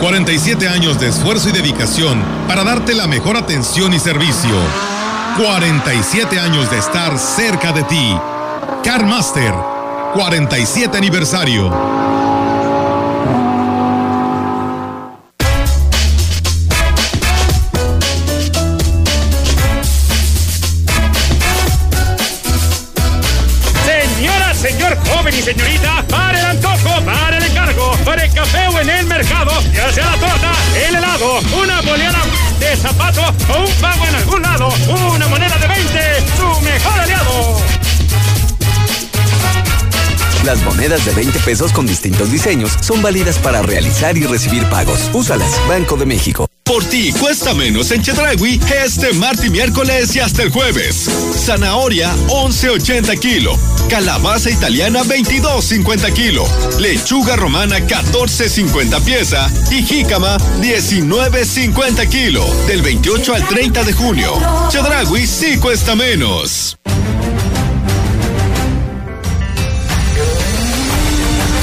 47 años de esfuerzo y dedicación para darte la mejor atención y servicio. 47 años de estar cerca de ti. CarMaster, 47 aniversario. Monedas de 20 pesos con distintos diseños son válidas para realizar y recibir pagos. Úsalas, Banco de México. Por ti cuesta menos en Chedragui este martes y miércoles y hasta el jueves. Zanahoria 11.80 kilo. Calabaza italiana 22.50 kilo. Lechuga romana 14.50 pieza. Y jícama 19.50 kilo. Del 28 al 30 de junio. Chedragui sí cuesta menos.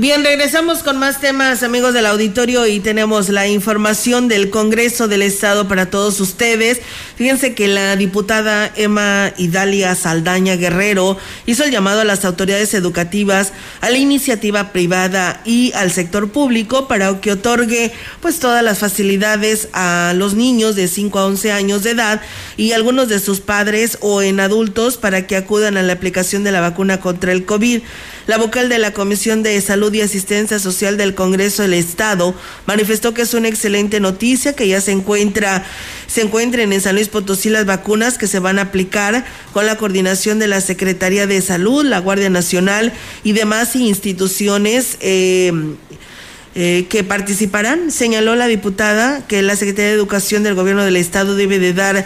Bien, regresamos con más temas, amigos del auditorio, y tenemos la información del Congreso del Estado para todos ustedes. Fíjense que la diputada Emma Idalia Saldaña Guerrero hizo el llamado a las autoridades educativas, a la iniciativa privada y al sector público para que otorgue pues todas las facilidades a los niños de 5 a 11 años de edad y algunos de sus padres o en adultos para que acudan a la aplicación de la vacuna contra el COVID. La vocal de la Comisión de Salud y Asistencia Social del Congreso del Estado manifestó que es una excelente noticia que ya se encuentra se encuentren en San Luis Potosí las vacunas que se van a aplicar con la coordinación de la Secretaría de Salud, la Guardia Nacional y demás instituciones. Eh, eh, que participarán. Señaló la diputada que la Secretaría de Educación del Gobierno del Estado debe de dar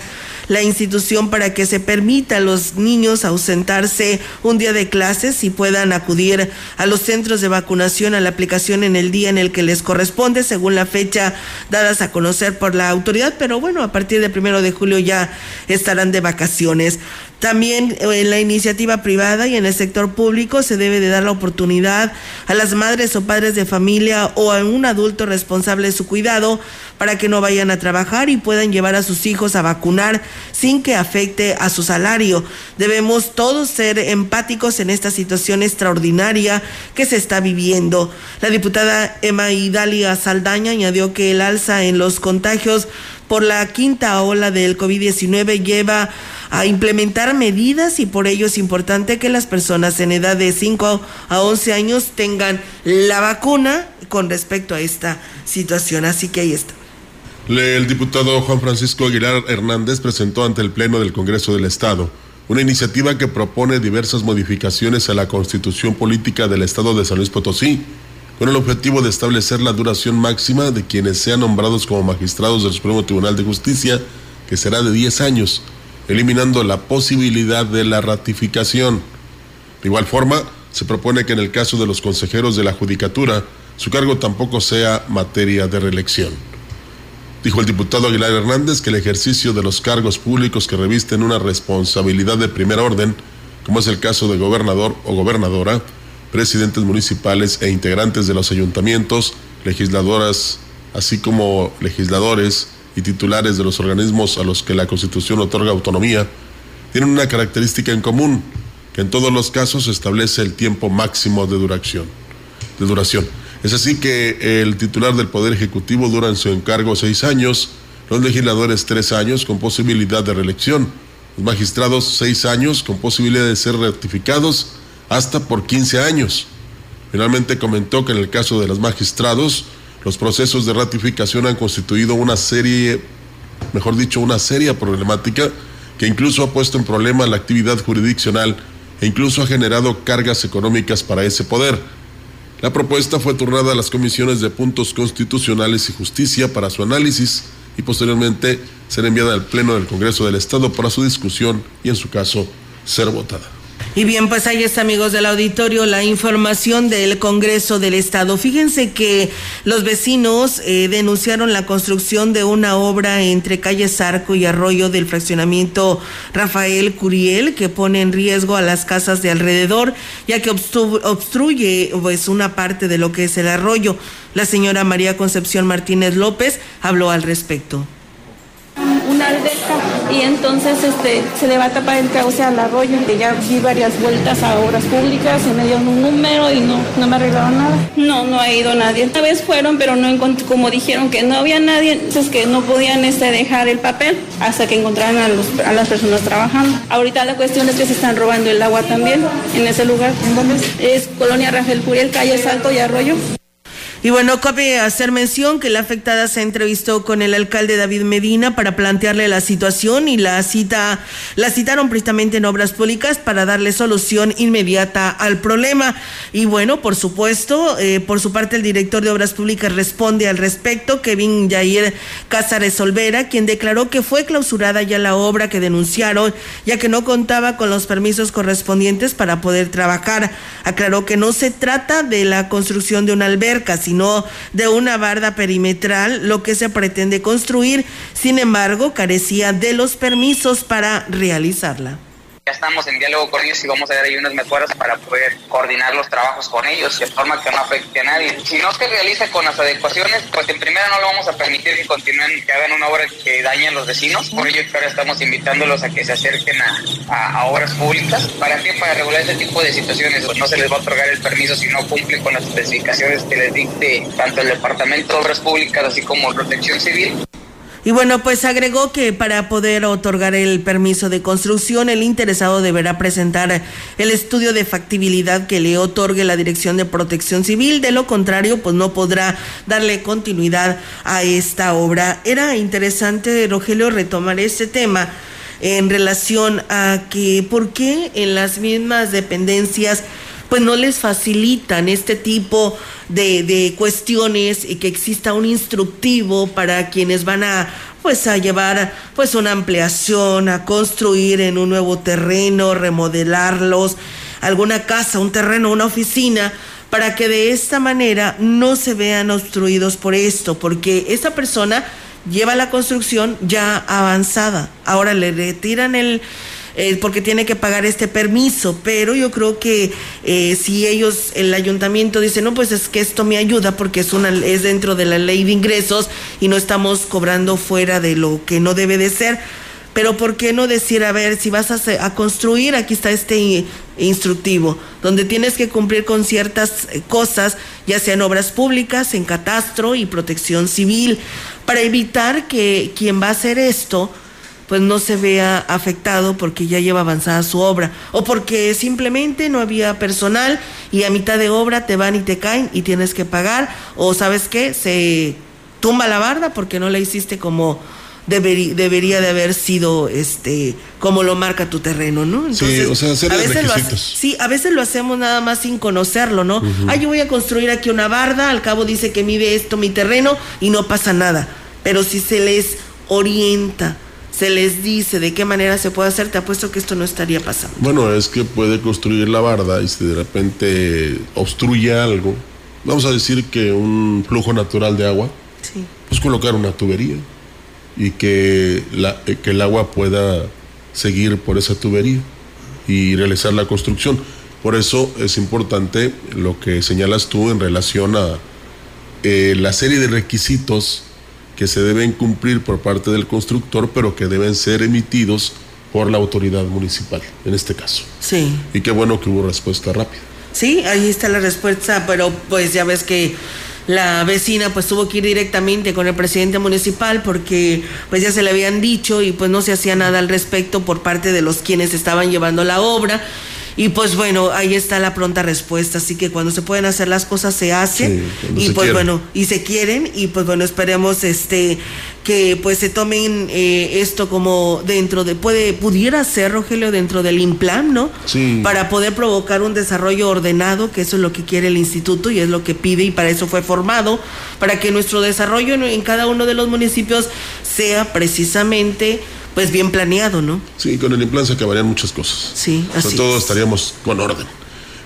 la institución para que se permita a los niños ausentarse un día de clases y puedan acudir a los centros de vacunación a la aplicación en el día en el que les corresponde, según la fecha dadas a conocer por la autoridad, pero bueno, a partir del primero de julio ya estarán de vacaciones. También eh, en la iniciativa privada y en el sector público se debe de dar la oportunidad a las madres o padres de familia o a un adulto responsable de su cuidado para que no vayan a trabajar y puedan llevar a sus hijos a vacunar sin que afecte a su salario. Debemos todos ser empáticos en esta situación extraordinaria que se está viviendo. La diputada Emma Idalia Saldaña añadió que el alza en los contagios por la quinta ola del COVID-19 lleva a implementar medidas y por ello es importante que las personas en edad de 5 a 11 años tengan la vacuna con respecto a esta situación. Así que ahí está. El diputado Juan Francisco Aguilar Hernández presentó ante el Pleno del Congreso del Estado una iniciativa que propone diversas modificaciones a la constitución política del Estado de San Luis Potosí, con el objetivo de establecer la duración máxima de quienes sean nombrados como magistrados del Supremo Tribunal de Justicia, que será de 10 años, eliminando la posibilidad de la ratificación. De igual forma, se propone que en el caso de los consejeros de la Judicatura, su cargo tampoco sea materia de reelección. Dijo el diputado Aguilar Hernández que el ejercicio de los cargos públicos que revisten una responsabilidad de primer orden, como es el caso de gobernador o gobernadora, presidentes municipales e integrantes de los ayuntamientos, legisladoras, así como legisladores y titulares de los organismos a los que la Constitución otorga autonomía, tienen una característica en común, que en todos los casos establece el tiempo máximo de duración. De duración. Es así que el titular del Poder Ejecutivo dura en su encargo seis años, los legisladores tres años con posibilidad de reelección, los magistrados seis años con posibilidad de ser ratificados hasta por 15 años. Finalmente comentó que en el caso de los magistrados, los procesos de ratificación han constituido una serie, mejor dicho, una seria problemática que incluso ha puesto en problema la actividad jurisdiccional e incluso ha generado cargas económicas para ese poder la propuesta fue turnada a las comisiones de puntos constitucionales y justicia para su análisis y posteriormente será enviada al Pleno del Congreso del Estado para su discusión y en su caso ser votada. Y bien, pues ahí está, amigos del auditorio, la información del Congreso del Estado. Fíjense que los vecinos eh, denunciaron la construcción de una obra entre calle Zarco y Arroyo del fraccionamiento Rafael Curiel que pone en riesgo a las casas de alrededor, ya que obstruye pues una parte de lo que es el arroyo. La señora María Concepción Martínez López habló al respecto una alberca y entonces este, se le va a tapar el cauce al arroyo. Ya di varias vueltas a obras públicas y me dieron un número y no, no me arreglaron nada. No, no ha ido nadie. Una vez fueron, pero no encontré, como dijeron que no había nadie, entonces que no podían este, dejar el papel hasta que encontraran a, los, a las personas trabajando. Ahorita la cuestión es que se están robando el agua también en ese lugar. ¿En dónde es? Colonia Rafael Curiel, calle Salto y Arroyo. Y bueno, cabe hacer mención que la afectada se entrevistó con el alcalde David Medina para plantearle la situación y la cita, la citaron precisamente en obras públicas para darle solución inmediata al problema. Y bueno, por supuesto, eh, por su parte el director de obras públicas responde al respecto, Kevin Jair Cázares Olvera, quien declaró que fue clausurada ya la obra que denunciaron, ya que no contaba con los permisos correspondientes para poder trabajar. Aclaró que no se trata de la construcción de una alberca, sino sino de una barda perimetral, lo que se pretende construir. Sin embargo, carecía de los permisos para realizarla. Ya estamos en diálogo con ellos y vamos a dar ahí unas mejoras para poder coordinar los trabajos con ellos de forma que no afecte a nadie. Si no se realiza con las adecuaciones, pues en primera no lo vamos a permitir que continúen, que hagan una obra que dañe a los vecinos. Por ello ahora estamos invitándolos a que se acerquen a, a, obras públicas. ¿Para qué? Para regular este tipo de situaciones. Pues no se les va a otorgar el permiso si no cumplen con las especificaciones que les dicte tanto el Departamento de Obras Públicas así como Protección Civil. Y bueno, pues agregó que para poder otorgar el permiso de construcción, el interesado deberá presentar el estudio de factibilidad que le otorgue la Dirección de Protección Civil. De lo contrario, pues no podrá darle continuidad a esta obra. Era interesante, Rogelio, retomar este tema en relación a que por qué en las mismas dependencias pues no les facilitan este tipo de, de cuestiones y que exista un instructivo para quienes van a pues a llevar pues una ampliación, a construir en un nuevo terreno, remodelarlos, alguna casa, un terreno, una oficina, para que de esta manera no se vean obstruidos por esto, porque esa persona lleva la construcción ya avanzada. Ahora le retiran el, eh, porque tiene que pagar este permiso, pero yo creo que eh, si ellos, el ayuntamiento dice, no, pues es que esto me ayuda porque es, una, es dentro de la ley de ingresos y no estamos cobrando fuera de lo que no debe de ser. Pero ¿por qué no decir, a ver, si vas a, construir, aquí está este instructivo, donde tienes que cumplir con ciertas eh, cosas, ya sean obras públicas, en catastro y protección civil, para evitar que quien va a hacer esto, pues no se vea afectado porque ya lleva avanzada su obra o porque simplemente no había personal y a mitad de obra te van y te caen y tienes que pagar o sabes qué, se tumba la barda porque no la hiciste como debería de haber sido este como lo marca tu terreno, ¿no? sí, o sea, hacer a veces lo sí, a veces lo hacemos nada más sin conocerlo, ¿no? Ah, yo voy a construir aquí una barda, al cabo dice que mide esto mi terreno y no pasa nada. Pero si se les orienta, se les dice de qué manera se puede hacer, te apuesto que esto no estaría pasando. Bueno, es que puede construir la barda y si de repente obstruye algo, vamos a decir que un flujo natural de agua, pues colocar una tubería y que, la, que el agua pueda seguir por esa tubería y realizar la construcción. Por eso es importante lo que señalas tú en relación a eh, la serie de requisitos que se deben cumplir por parte del constructor, pero que deben ser emitidos por la autoridad municipal, en este caso. Sí. Y qué bueno que hubo respuesta rápida. Sí, ahí está la respuesta, pero pues ya ves que la vecina pues tuvo que ir directamente con el presidente municipal porque pues ya se le habían dicho y pues no se hacía nada al respecto por parte de los quienes estaban llevando la obra y pues bueno, ahí está la pronta respuesta. Así que cuando se pueden hacer las cosas se hacen. y pues bueno, y se quieren. Y pues bueno, esperemos este que pues se tomen eh, esto como dentro de, puede, pudiera ser, Rogelio, dentro del IMPLAN, ¿no? Sí. Para poder provocar un desarrollo ordenado, que eso es lo que quiere el instituto y es lo que pide y para eso fue formado, para que nuestro desarrollo en cada uno de los municipios sea precisamente pues bien planeado, ¿no? Sí, con el implante se acabarían muchas cosas. Sí, así. Sobre todo estaríamos con orden.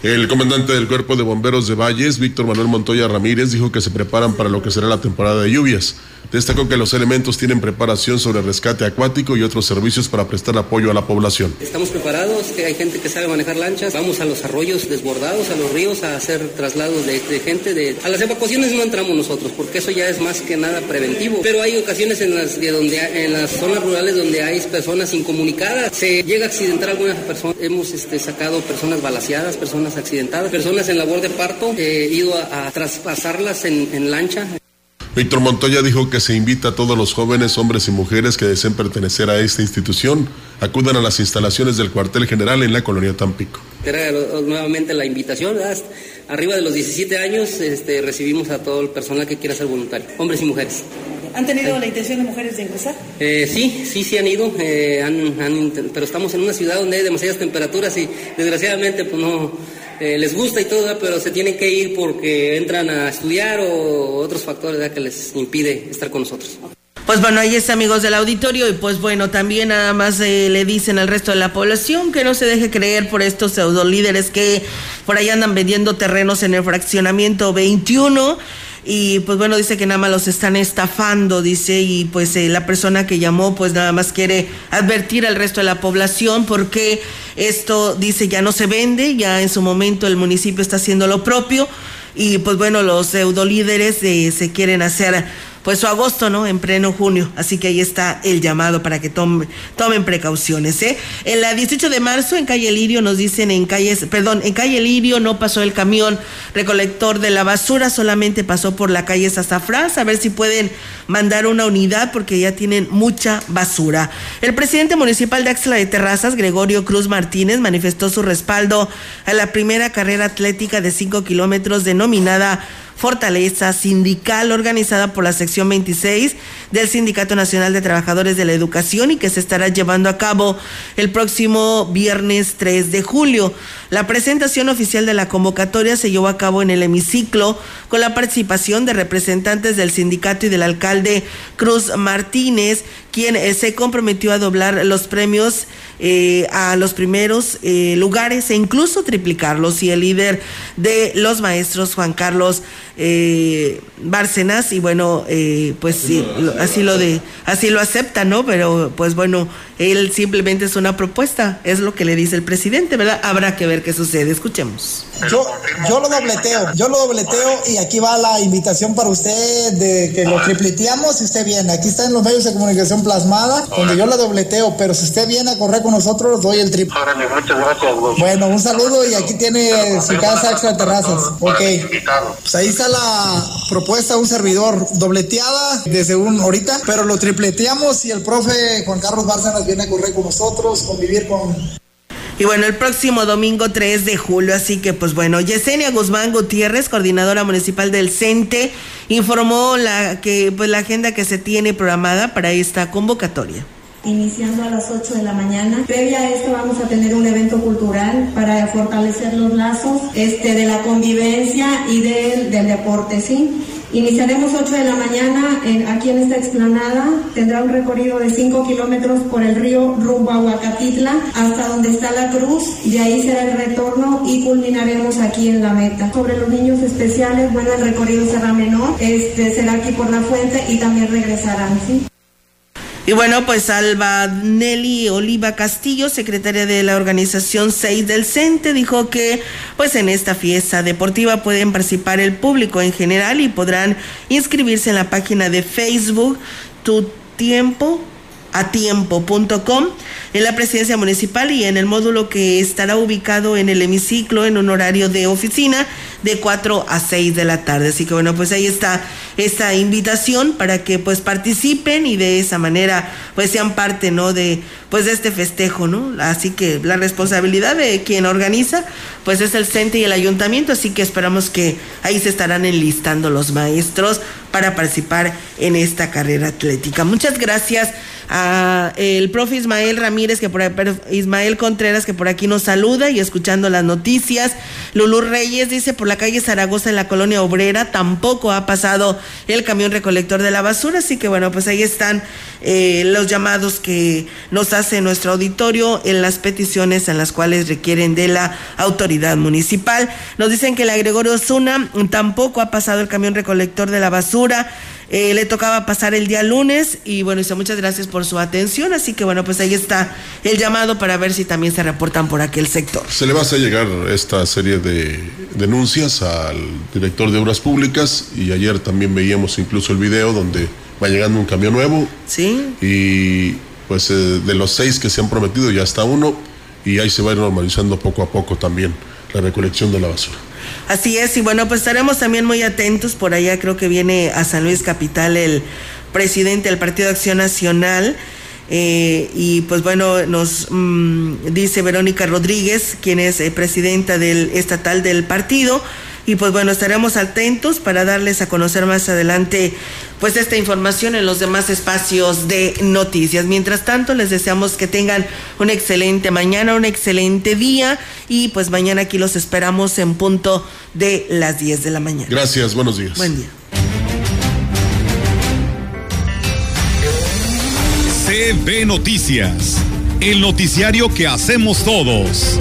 El comandante del Cuerpo de Bomberos de Valles, Víctor Manuel Montoya Ramírez, dijo que se preparan para lo que será la temporada de lluvias. Destacó que los elementos tienen preparación sobre rescate acuático y otros servicios para prestar apoyo a la población. Estamos preparados, hay gente que sabe manejar lanchas, vamos a los arroyos desbordados, a los ríos a hacer traslados de, gente. De... A las evacuaciones no entramos nosotros, porque eso ya es más que nada preventivo. Pero hay ocasiones en las, de donde, en las zonas rurales donde hay personas incomunicadas, se llega a accidentar algunas personas. Hemos este, sacado personas balaseadas, personas accidentadas, personas en labor de parto, he ido a, traspasarlas en lancha. Víctor Montoya dijo que se invita a todos los jóvenes, hombres y mujeres que deseen pertenecer a esta institución, acudan a las instalaciones del cuartel general en la colonia Tampico. Era nuevamente la invitación, arriba de los 17 años este, recibimos a todo el personal que quiera ser voluntario, hombres y mujeres. ¿Han tenido la intención de mujeres de ingresar? Eh, sí, sí, sí han ido, eh, pero estamos en una ciudad donde hay demasiadas temperaturas y desgraciadamente pues no eh, les gusta y todo, pero se tienen que ir porque entran a estudiar o otros factores que les impide estar con nosotros. Pues bueno, ahí está amigos del auditorio y pues bueno, también nada más eh, le dicen al resto de la población que no se deje creer por estos pseudo líderes que por ahí andan vendiendo terrenos en el fraccionamiento 21 y pues bueno, dice que nada más los están estafando, dice, y pues eh, la persona que llamó pues nada más quiere advertir al resto de la población porque esto dice ya no se vende, ya en su momento el municipio está haciendo lo propio y pues bueno, los pseudolíderes líderes se quieren hacer pues su agosto, ¿no? En pleno junio. Así que ahí está el llamado para que tomen precauciones, ¿eh? En la 18 de marzo, en calle Lirio, nos dicen en calle, perdón, en calle Lirio no pasó el camión recolector de la basura, solamente pasó por la calle Sazafrán, a ver si pueden mandar una unidad porque ya tienen mucha basura. El presidente municipal de Axla de Terrazas, Gregorio Cruz Martínez, manifestó su respaldo a la primera carrera atlética de 5 kilómetros denominada Fortaleza Sindical organizada por la sección 26 del Sindicato Nacional de Trabajadores de la Educación y que se estará llevando a cabo el próximo viernes 3 de julio. La presentación oficial de la convocatoria se llevó a cabo en el hemiciclo con la participación de representantes del sindicato y del alcalde Cruz Martínez, quien eh, se comprometió a doblar los premios eh, a los primeros eh, lugares e incluso triplicarlos. Y el líder de los maestros, Juan Carlos eh, Bárcenas, y bueno, eh, pues sí, así lo de, así lo acepta, ¿no? Pero pues bueno, él simplemente es una propuesta, es lo que le dice el presidente, ¿verdad? Habrá que ver qué sucede. Escuchemos. Yo, yo lo dobleteo, yo lo dobleteo y aquí va la invitación para usted de que lo tripleteamos si usted viene. Aquí está en los medios de comunicación plasmada, donde yo la dobleteo, pero si usted viene a correr con nosotros, doy el triple. muchas gracias, Bueno, un saludo y aquí tiene su casa extra terrazas. Ok. Pues ahí está la propuesta, un servidor dobleteada desde un ahorita, pero lo tripleteamos y el profe Juan Carlos Bárcenas viene a correr con nosotros, convivir con y bueno, el próximo domingo 3 de julio, así que pues bueno, Yesenia Guzmán Gutiérrez, coordinadora municipal del CENTE, informó la que pues la agenda que se tiene programada para esta convocatoria iniciando a las 8 de la mañana. Previa a esto vamos a tener un evento cultural para fortalecer los lazos este, de la convivencia y del, del deporte, ¿sí? Iniciaremos 8 de la mañana aquí en esta explanada. Tendrá un recorrido de 5 kilómetros por el río rumbo a Huacatitla hasta donde está la cruz. De ahí será el retorno y culminaremos aquí en la meta. Sobre los niños especiales, bueno, el recorrido será menor. Este será aquí por la fuente y también regresarán, ¿sí? Y bueno, pues Alba Nelly Oliva Castillo, secretaria de la organización 6 del CENTE, dijo que pues en esta fiesta deportiva pueden participar el público en general y podrán inscribirse en la página de Facebook Tu Tiempo a tiempo.com en la presidencia municipal y en el módulo que estará ubicado en el hemiciclo en un horario de oficina de 4 a 6 de la tarde. Así que bueno, pues ahí está esta invitación para que pues participen y de esa manera pues sean parte, ¿no? De pues de este festejo, ¿no? Así que la responsabilidad de quien organiza pues es el CENTE y el ayuntamiento, así que esperamos que ahí se estarán enlistando los maestros para participar en esta carrera atlética. Muchas gracias a el profe Ismael Ramírez, que por Ismael Contreras, que por aquí nos saluda y escuchando las noticias. Lulú Reyes dice por la calle Zaragoza en la colonia obrera tampoco ha pasado el camión recolector de la basura, así que bueno, pues ahí están eh, los llamados que nos hace nuestro auditorio en las peticiones en las cuales requieren de la autoridad municipal. Nos dicen que la Gregorio Zuna tampoco ha pasado el camión recolector de la basura. Eh, le tocaba pasar el día lunes y bueno, dice muchas gracias por su atención. Así que bueno, pues ahí está el llamado para ver si también se reportan por aquel sector. Se le va a hacer llegar esta serie de denuncias al director de Obras Públicas y ayer también veíamos incluso el video donde va llegando un camión nuevo. Sí. Y pues eh, de los seis que se han prometido ya está uno y ahí se va a ir normalizando poco a poco también la recolección de la basura. Así es, y bueno, pues estaremos también muy atentos. Por allá creo que viene a San Luis Capital el presidente del Partido de Acción Nacional. Eh, y pues bueno, nos mm, dice Verónica Rodríguez, quien es eh, presidenta del estatal del partido, y pues bueno, estaremos atentos para darles a conocer más adelante pues esta información en los demás espacios de noticias. Mientras tanto, les deseamos que tengan una excelente mañana, un excelente día y pues mañana aquí los esperamos en punto de las 10 de la mañana. Gracias, buenos días. Buen día. CB Noticias, el noticiario que hacemos todos.